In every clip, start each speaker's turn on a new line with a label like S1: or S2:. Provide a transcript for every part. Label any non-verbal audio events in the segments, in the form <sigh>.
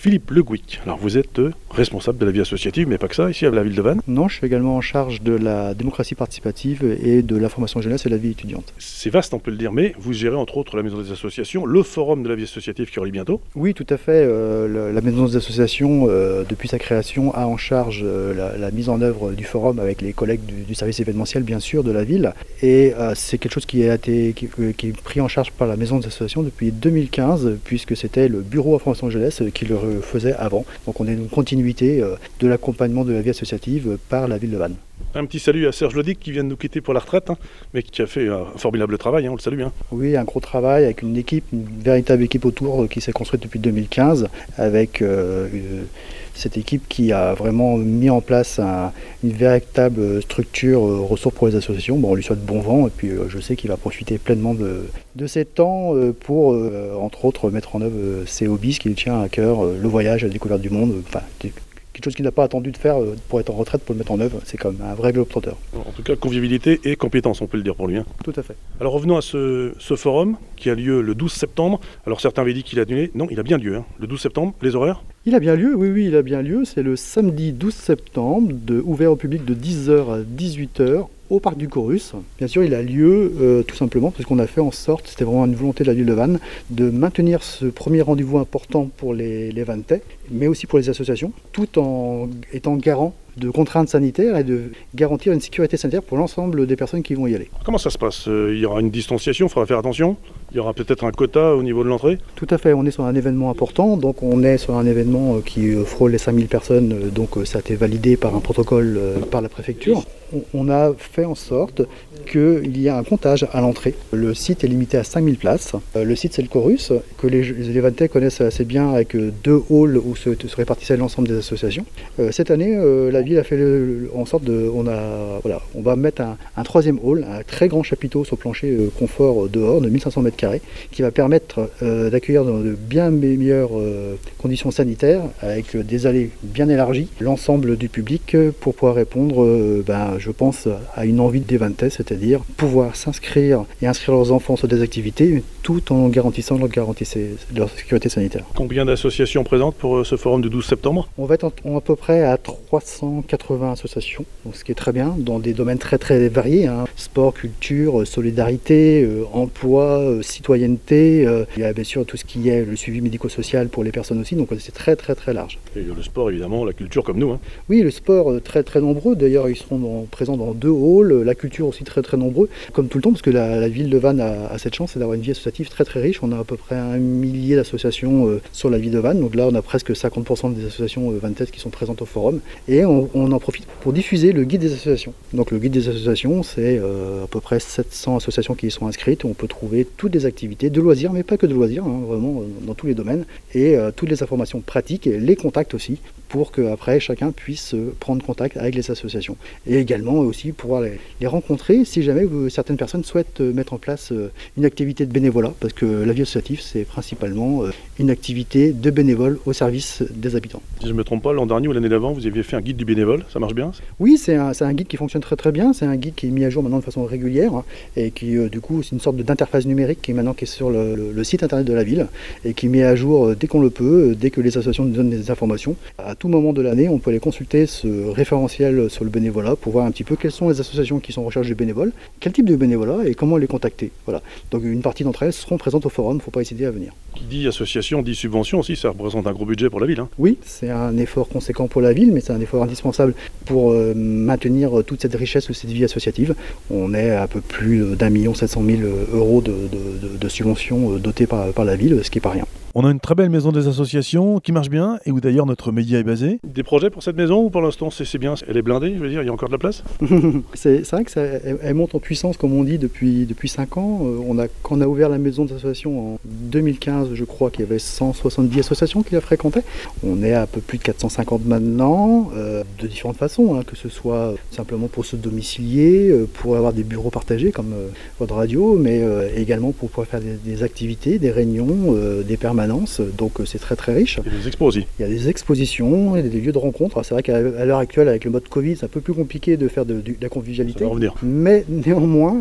S1: Philippe Le Gouic, alors vous êtes euh, responsable de la vie associative, mais pas que ça, ici à la ville de Vannes.
S2: Non, je suis également en charge de la démocratie participative et de la formation jeunesse et de la vie étudiante.
S1: C'est vaste, on peut le dire, mais vous gérez entre autres la maison des associations, le forum de la vie associative qui aura lieu bientôt.
S2: Oui, tout à fait. Euh, la maison des associations, euh, depuis sa création, a en charge la, mise en œuvre du forum avec les collègues du, service événementiel, bien sûr, de la ville. Et c'est quelque chose qui a été qui, qui, est pris en charge par la maison des associations depuis 2015, puisque c'était le bureau à formation jeunesse qui le faisait avant. Donc on est une continuité euh, de l'accompagnement de la vie associative par la ville de Vannes.
S1: Un petit salut à Serge Lodic qui vient de nous quitter pour la retraite, hein, mais qui a fait un formidable travail, hein, on le salue. Hein.
S2: Oui, un gros travail avec une équipe, une véritable équipe autour euh, qui s'est construite depuis 2015, avec euh, cette équipe qui a vraiment mis en place une véritable structure ressources pour les associations. Bon, on lui souhaite bon vent et puis je sais qu'il va profiter pleinement de, de ces temps pour, entre autres, mettre en œuvre ses hobbies, ce qui lui tient à cœur, le voyage, la découverte du monde, quelque chose qu'il n'a pas attendu de faire euh, pour être en retraite, pour le mettre en œuvre. C'est comme un vrai globe-trotteur.
S1: En tout cas, convivialité et compétence, on peut le dire pour lui. Hein.
S2: Tout à fait.
S1: Alors revenons à ce, forum qui a lieu le 12 septembre. Alors certains avaient dit qu'il a annulé. Non, il a bien lieu. Hein. Le 12 septembre, les horaires?
S2: Il a bien lieu, oui, oui, il a bien lieu. C'est le samedi 12 septembre, de, ouvert au public de 10h à 18h au parc du Chorus. Bien sûr, il a lieu euh, tout simplement parce qu'on a fait en sorte, c'était vraiment une volonté de la ville de Vannes, de maintenir ce premier rendez-vous important pour les, les mais aussi pour les associations, tout en étant garant de contraintes sanitaires et de garantir une sécurité sanitaire pour l'ensemble des personnes qui vont y aller.
S1: Comment ça se passe? Euh, Il y aura une distanciation, il faudra faire attention? Il y aura peut-être un quota au niveau de l'entrée?
S2: Tout à fait, on est sur un événement important, donc on est sur un événement euh, qui euh, frôle les 5000 personnes, donc ça a été validé par un protocole par la préfecture. On a fait en sorte qu'il y a un comptage à l'entrée. Le site est limité à 5000 places. Le site c'est le Chorus, que les, les connaissent assez bien avec deux halls où se, se répartissaient l'ensemble des associations. Cette année, la ville a fait en sorte de. On, a, voilà, on va mettre un, troisième hall, un très grand chapiteau sur plancher euh, confort euh, dehors de 1500 m2 qui va permettre euh, d'accueillir dans de bien meilleures conditions sanitaires avec des allées bien élargies l'ensemble du public pour pouvoir répondre, ben, je pense, à une envie des c'est-à-dire pouvoir s'inscrire et inscrire leurs enfants sur des activités tout en garantissant leur, leur sécurité sanitaire.
S1: Combien d'associations présentes pour ce forum du 12 septembre?
S2: On va être à peu près à 300 80 associations, donc ce qui est très bien, dans des domaines très très variés, hein. sport, culture, solidarité, euh, emploi, euh, citoyenneté, euh, il y a bien sûr tout ce qui est le suivi médico-social pour les personnes aussi, donc c'est très très très large.
S1: Et le sport évidemment, la culture comme nous. Hein.
S2: Oui, le sport très très nombreux, d'ailleurs ils seront présents dans deux halls, la culture aussi très très nombreux, comme tout le temps, parce que la, ville de Vannes a, cette chance, d'avoir une vie associative très très riche, on a à peu près un millier d'associations sur la ville de Vannes, donc là on a presque 50% des associations vannaises qui sont présentes au forum, et on, on, en profite pour diffuser le guide des associations. Donc le guide des associations, c'est euh, à peu près 700 associations qui y sont inscrites. On peut trouver toutes les activités de loisirs, mais pas que de loisirs, hein, vraiment euh, dans tous les domaines, et euh, toutes les informations pratiques et les contacts aussi, pour qu'après chacun puisse prendre contact avec les associations. Et également aussi pouvoir les, rencontrer si jamais certaines personnes souhaitent mettre en place une activité de bénévolat, parce que la vie associative, c'est principalement une activité de bénévole au service des habitants.
S1: Si je ne me trompe pas, l'an dernier ou l'année d'avant, vous aviez fait un guide du bénévole, ça marche bien
S2: Oui, c'est un, un, guide qui fonctionne très très bien, c'est un guide qui est mis à jour maintenant de façon régulière, hein, et qui euh, du coup c'est une sorte d'interface numérique qui est maintenant qui est sur le, site internet de la ville, et qui met à jour euh, dès qu'on le peut, euh, dès que les associations nous donnent des informations. À tout moment de l'année, on peut aller consulter ce référentiel sur le bénévolat pour voir un petit peu quelles sont les associations qui sont en recherche de bénévoles, quel type de bénévolat et comment les contacter. Voilà. Donc une partie d'entre elles seront présentes au forum, il ne faut pas hésiter à venir.
S1: Qui dit association dit subvention aussi, ça représente un gros budget pour la ville. Hein.
S2: Oui, c'est un effort conséquent pour la ville, mais c'est un effort indispensable pour euh, maintenir toute cette richesse, cette vie associative. On est à peu plus d'un million sept cent mille euros de, subventions euh, dotées par, par la ville, ce qui n'est pas rien.
S1: On a une très belle maison des associations qui marche bien et où d'ailleurs notre média est basé. Des projets pour cette maison ou pour l'instant c'est bien Elle est blindée, je veux dire, il y a encore de la place? <laughs>
S2: C'est vrai que ça, elle, monte en puissance comme on dit depuis, depuis 5 ans. Euh, on a, quand on a ouvert la maison des associations en 2015, je crois qu'il y avait 170 associations qui la fréquentaient. On est à peu plus de 450 maintenant, euh, de différentes façons, hein, que ce soit simplement pour se domicilier, euh, pour avoir des bureaux partagés comme votre radio, mais également pour pouvoir faire des, des activités, des réunions, des permanences permanence, donc c'est très très riche.
S1: Il y a des expos aussi.
S2: Il y a des expositions, il y a des lieux de rencontre. C'est vrai qu'à l'heure actuelle, avec le mode Covid, c'est un peu plus compliqué de faire de, la convivialité. Mais néanmoins,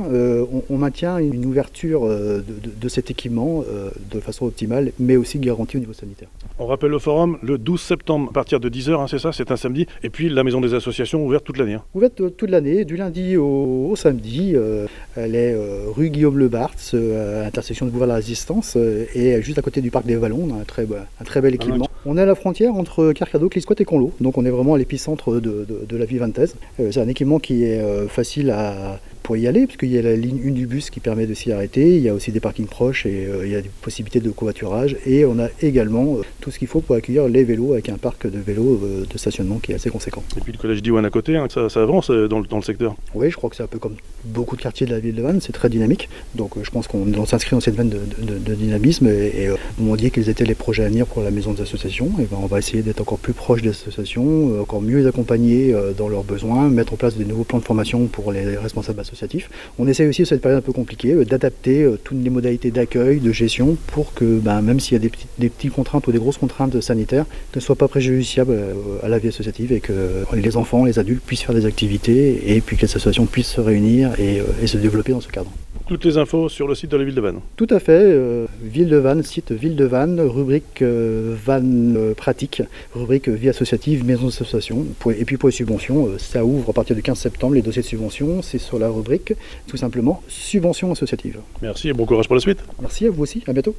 S2: on, maintient une ouverture de, de, cet équipement de façon optimale, mais aussi garantie au niveau sanitaire.
S1: On rappelle le forum le 12 septembre à partir de 10h, hein, c'est ça, c'est un samedi. Et puis la maison des associations ouverte toute l'année. Hein.
S2: Ouverte toute l'année, du lundi au, samedi. Euh, elle est euh, rue Guillaume Le Barthes, euh, à l'intersection de Boulevard de la Résistance, et juste à côté du parc des Vallons. On a un très, un très bel équipement. On est à la frontière entre Carcado, Clisquot et Conlo. Donc on est vraiment à l'épicentre de, la ville vantaise. c'est un équipement qui est facile à pour y aller, puisqu'il y a la ligne 1 du bus qui permet de s'y arrêter, il y a aussi des parkings proches et euh, il y a des possibilités de covoiturage, et on a également euh, tout ce qu'il faut pour accueillir les vélos avec un parc de vélos euh, de stationnement qui est assez conséquent.
S1: Et puis le collège d'Iwan à côté, hein, ça, avance dans le, secteur
S2: Oui, je crois que c'est un peu comme beaucoup de quartiers de la ville de Vannes, c'est très dynamique, donc je pense qu'on s'inscrit dans cette veine de, dynamisme, et, on m'a dit quels étaient les projets à venir pour la maison des associations, et ben on va essayer d'être encore plus proche des associations, encore mieux les accompagner dans leurs besoins, mettre en place des nouveaux plans de formation pour les responsables associatifs. On essaye aussi, cette période un peu compliquée, euh, d'adapter euh, toutes les modalités d'accueil, de gestion, pour que ben, même s'il y a des, petites, contraintes ou des grosses contraintes sanitaires, ne soient pas préjudiciables euh, à la vie associative et que les enfants, les adultes puissent faire des activités et puis que les associations puissent se réunir et, se développer dans ce cadre.
S1: Toutes les infos sur le site de la ville de Vannes.
S2: Tout à fait, ville de Vannes, site ville de Vannes, rubrique Vannes pratique, rubrique vie associative, maison d'association. Et puis pour les subventions, ça ouvre à partir du 15 septembre les dossiers de subventions, c'est sur la rubrique tout simplement subvention associative.
S1: Merci et bon courage pour la suite.
S2: Merci à vous aussi, à bientôt.